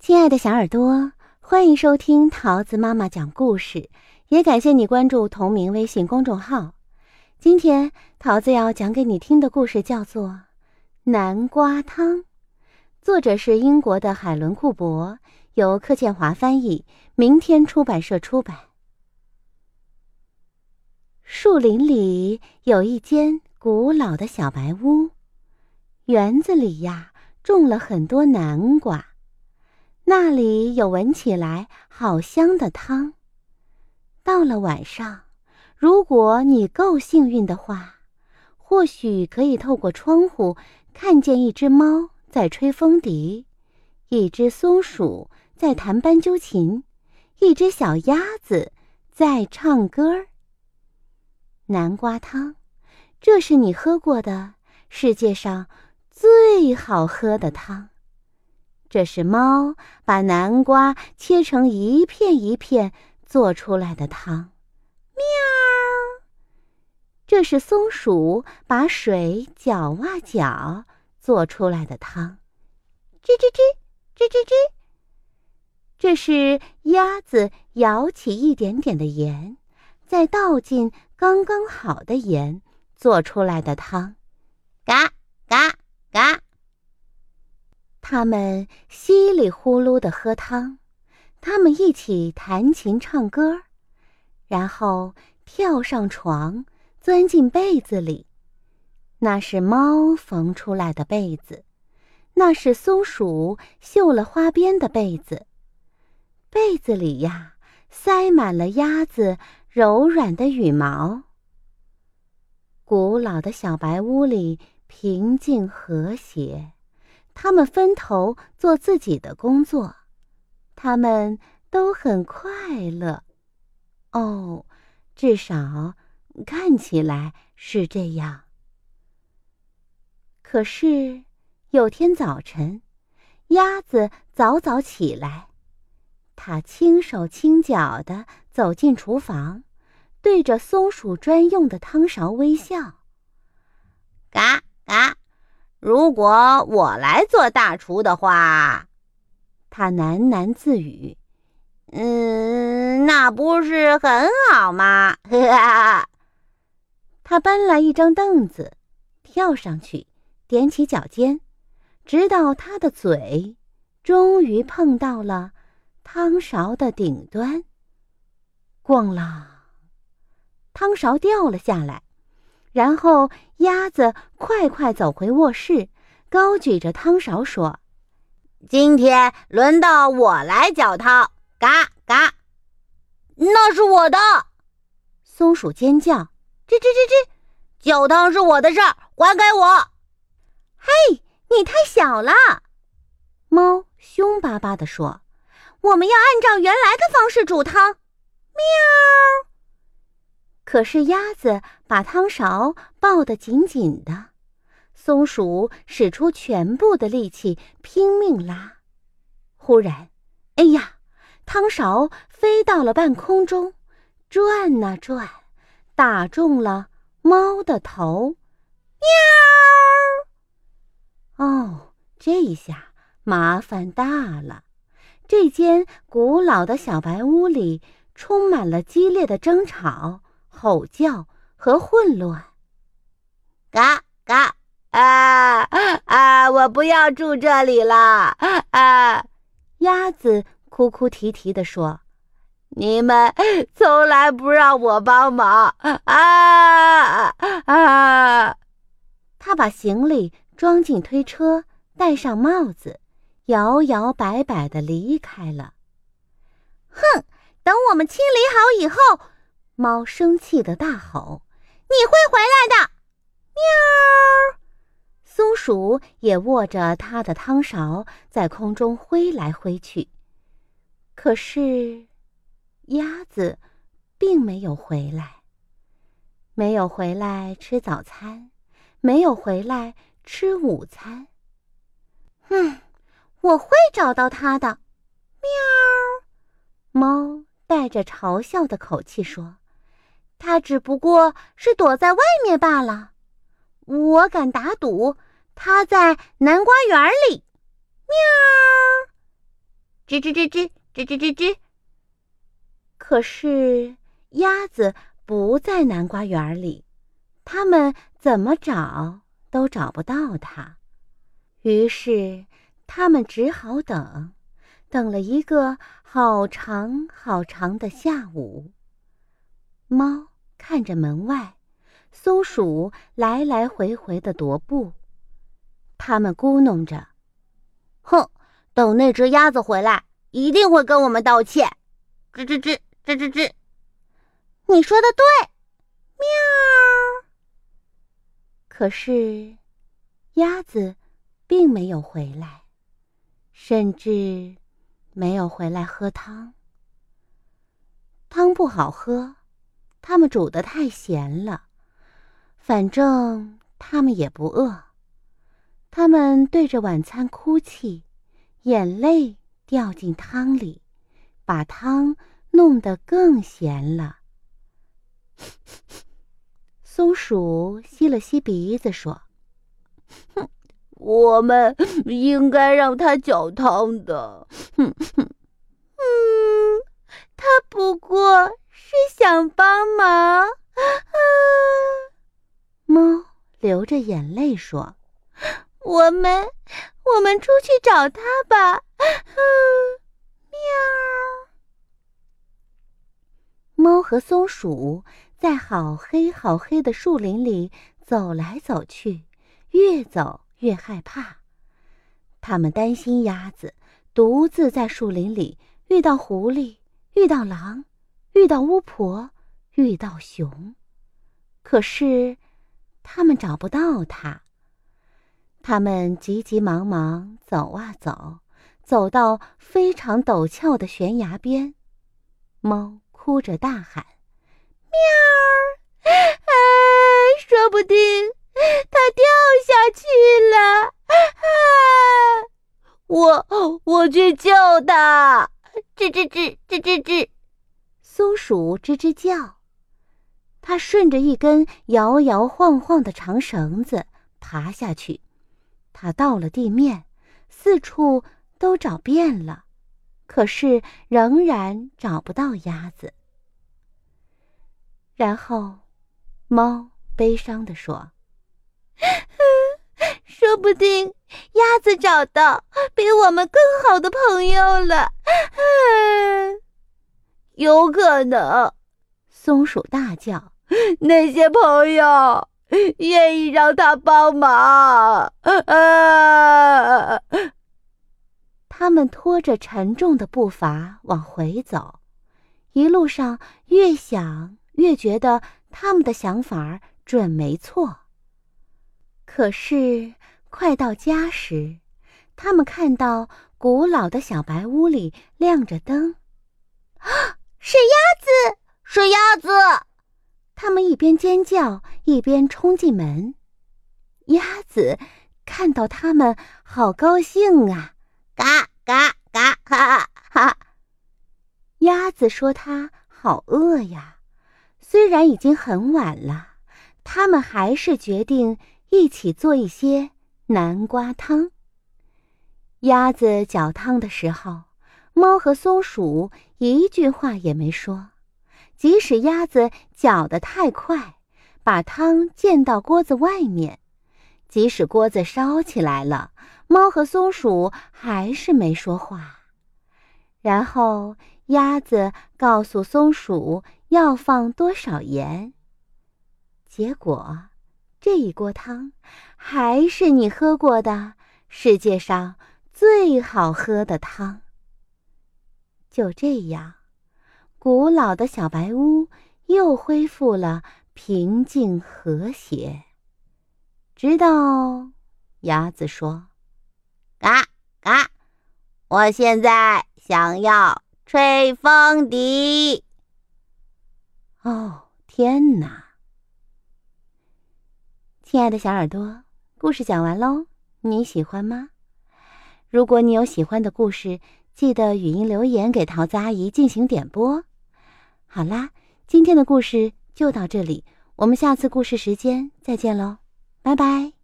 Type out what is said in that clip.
亲爱的小耳朵，欢迎收听桃子妈妈讲故事，也感谢你关注同名微信公众号。今天桃子要讲给你听的故事叫做《南瓜汤》，作者是英国的海伦·库珀，由柯建华翻译，明天出版社出版。树林里有一间古老的小白屋，园子里呀种了很多南瓜。那里有闻起来好香的汤。到了晚上，如果你够幸运的话，或许可以透过窗户看见一只猫在吹风笛，一只松鼠在弹斑鸠琴，一只小鸭子在唱歌儿。南瓜汤，这是你喝过的世界上最好喝的汤。这是猫把南瓜切成一片一片做出来的汤，喵。这是松鼠把水搅啊搅做出来的汤，吱吱吱，吱吱吱。这是鸭子舀起一点点的盐，再倒进刚刚好的盐做出来的汤，嘎嘎嘎。他们稀里呼噜的喝汤，他们一起弹琴唱歌，然后跳上床，钻进被子里。那是猫缝出来的被子，那是松鼠绣了花边的被子。被子里呀，塞满了鸭子柔软的羽毛。古老的小白屋里平静和谐。他们分头做自己的工作，他们都很快乐。哦，至少看起来是这样。可是有天早晨，鸭子早早起来，它轻手轻脚地走进厨房，对着松鼠专用的汤勺微笑，嘎嘎。如果我来做大厨的话，他喃喃自语：“嗯，那不是很好吗？”呵哈。他搬来一张凳子，跳上去，踮起脚尖，直到他的嘴终于碰到了汤勺的顶端。咣啷，汤勺掉了下来。然后，鸭子快快走回卧室，高举着汤勺说：“今天轮到我来搅汤，嘎嘎。”那是我的，松鼠尖叫：“吱吱吱吱，搅汤是我的事儿，还给我！”嘿，你太小了，猫凶巴巴地说：“我们要按照原来的方式煮汤。”喵。可是鸭子把汤勺抱得紧紧的，松鼠使出全部的力气拼命拉。忽然，哎呀，汤勺飞到了半空中，转啊转，打中了猫的头。喵！哦，这一下麻烦大了。这间古老的小白屋里充满了激烈的争吵。吼叫和混乱，嘎嘎啊啊！我不要住这里了啊！鸭子哭哭啼啼地说：“你们从来不让我帮忙啊啊！”他把行李装进推车，戴上帽子，摇摇摆摆地离开了。哼！等我们清理好以后。猫生气的大吼：“你会回来的！”喵。松鼠也握着它的汤勺在空中挥来挥去。可是，鸭子并没有回来，没有回来吃早餐，没有回来吃午餐。嗯，我会找到它的。喵。猫带着嘲笑的口气说。他只不过是躲在外面罢了，我敢打赌，他在南瓜园里。喵！吱吱吱吱吱吱吱吱。可是鸭子不在南瓜园里，他们怎么找都找不到它。于是他们只好等，等了一个好长好长的下午。猫看着门外，松鼠来来回回的踱步，他们咕哝着：“哼，等那只鸭子回来，一定会跟我们道歉。”吱吱吱。吱吱吱，你说的对，喵。可是，鸭子并没有回来，甚至没有回来喝汤。汤不好喝，他们煮的太咸了。反正他们也不饿，他们对着晚餐哭泣，眼泪掉进汤里，把汤。弄得更咸了。松鼠吸了吸鼻子说：“哼，我们应该让他搅汤的。哼哼，嗯，他不过是想帮忙。”啊，猫流着眼泪说：“我们，我们出去找他吧。”嗯，喵。猫和松鼠在好黑好黑的树林里走来走去，越走越害怕。他们担心鸭子独自在树林里遇到狐狸、遇到狼、遇到巫婆、遇到熊，可是他们找不到它。他们急急忙忙走啊走，走到非常陡峭的悬崖边，猫。哭着大喊：“喵！啊，说不定它掉下去了！啊，我我去救它！”吱吱吱吱吱吱，松鼠吱吱叫。它顺着一根摇摇晃晃的长绳子爬下去，它到了地面，四处都找遍了。可是仍然找不到鸭子。然后，猫悲伤地说：“说不定鸭子找到比我们更好的朋友了。”有可能，松鼠大叫：“ 那些朋友愿意让他帮忙。”啊！他们拖着沉重的步伐往回走，一路上越想越觉得他们的想法准没错。可是快到家时，他们看到古老的小白屋里亮着灯，啊，是鸭子，是鸭子！他们一边尖叫一边冲进门。鸭子看到他们，好高兴啊！嘎嘎嘎！哈哈！鸭子说：“它好饿呀。”虽然已经很晚了，他们还是决定一起做一些南瓜汤。鸭子搅汤的时候，猫和松鼠一句话也没说。即使鸭子搅得太快，把汤溅到锅子外面。即使锅子烧起来了，猫和松鼠还是没说话。然后鸭子告诉松鼠要放多少盐。结果，这一锅汤还是你喝过的世界上最好喝的汤。就这样，古老的小白屋又恢复了平静和谐。直到鸭子说：“嘎嘎，我现在想要吹风笛。”哦，天哪！亲爱的小耳朵，故事讲完喽，你喜欢吗？如果你有喜欢的故事，记得语音留言给桃子阿姨进行点播。好啦，今天的故事就到这里，我们下次故事时间再见喽。拜拜。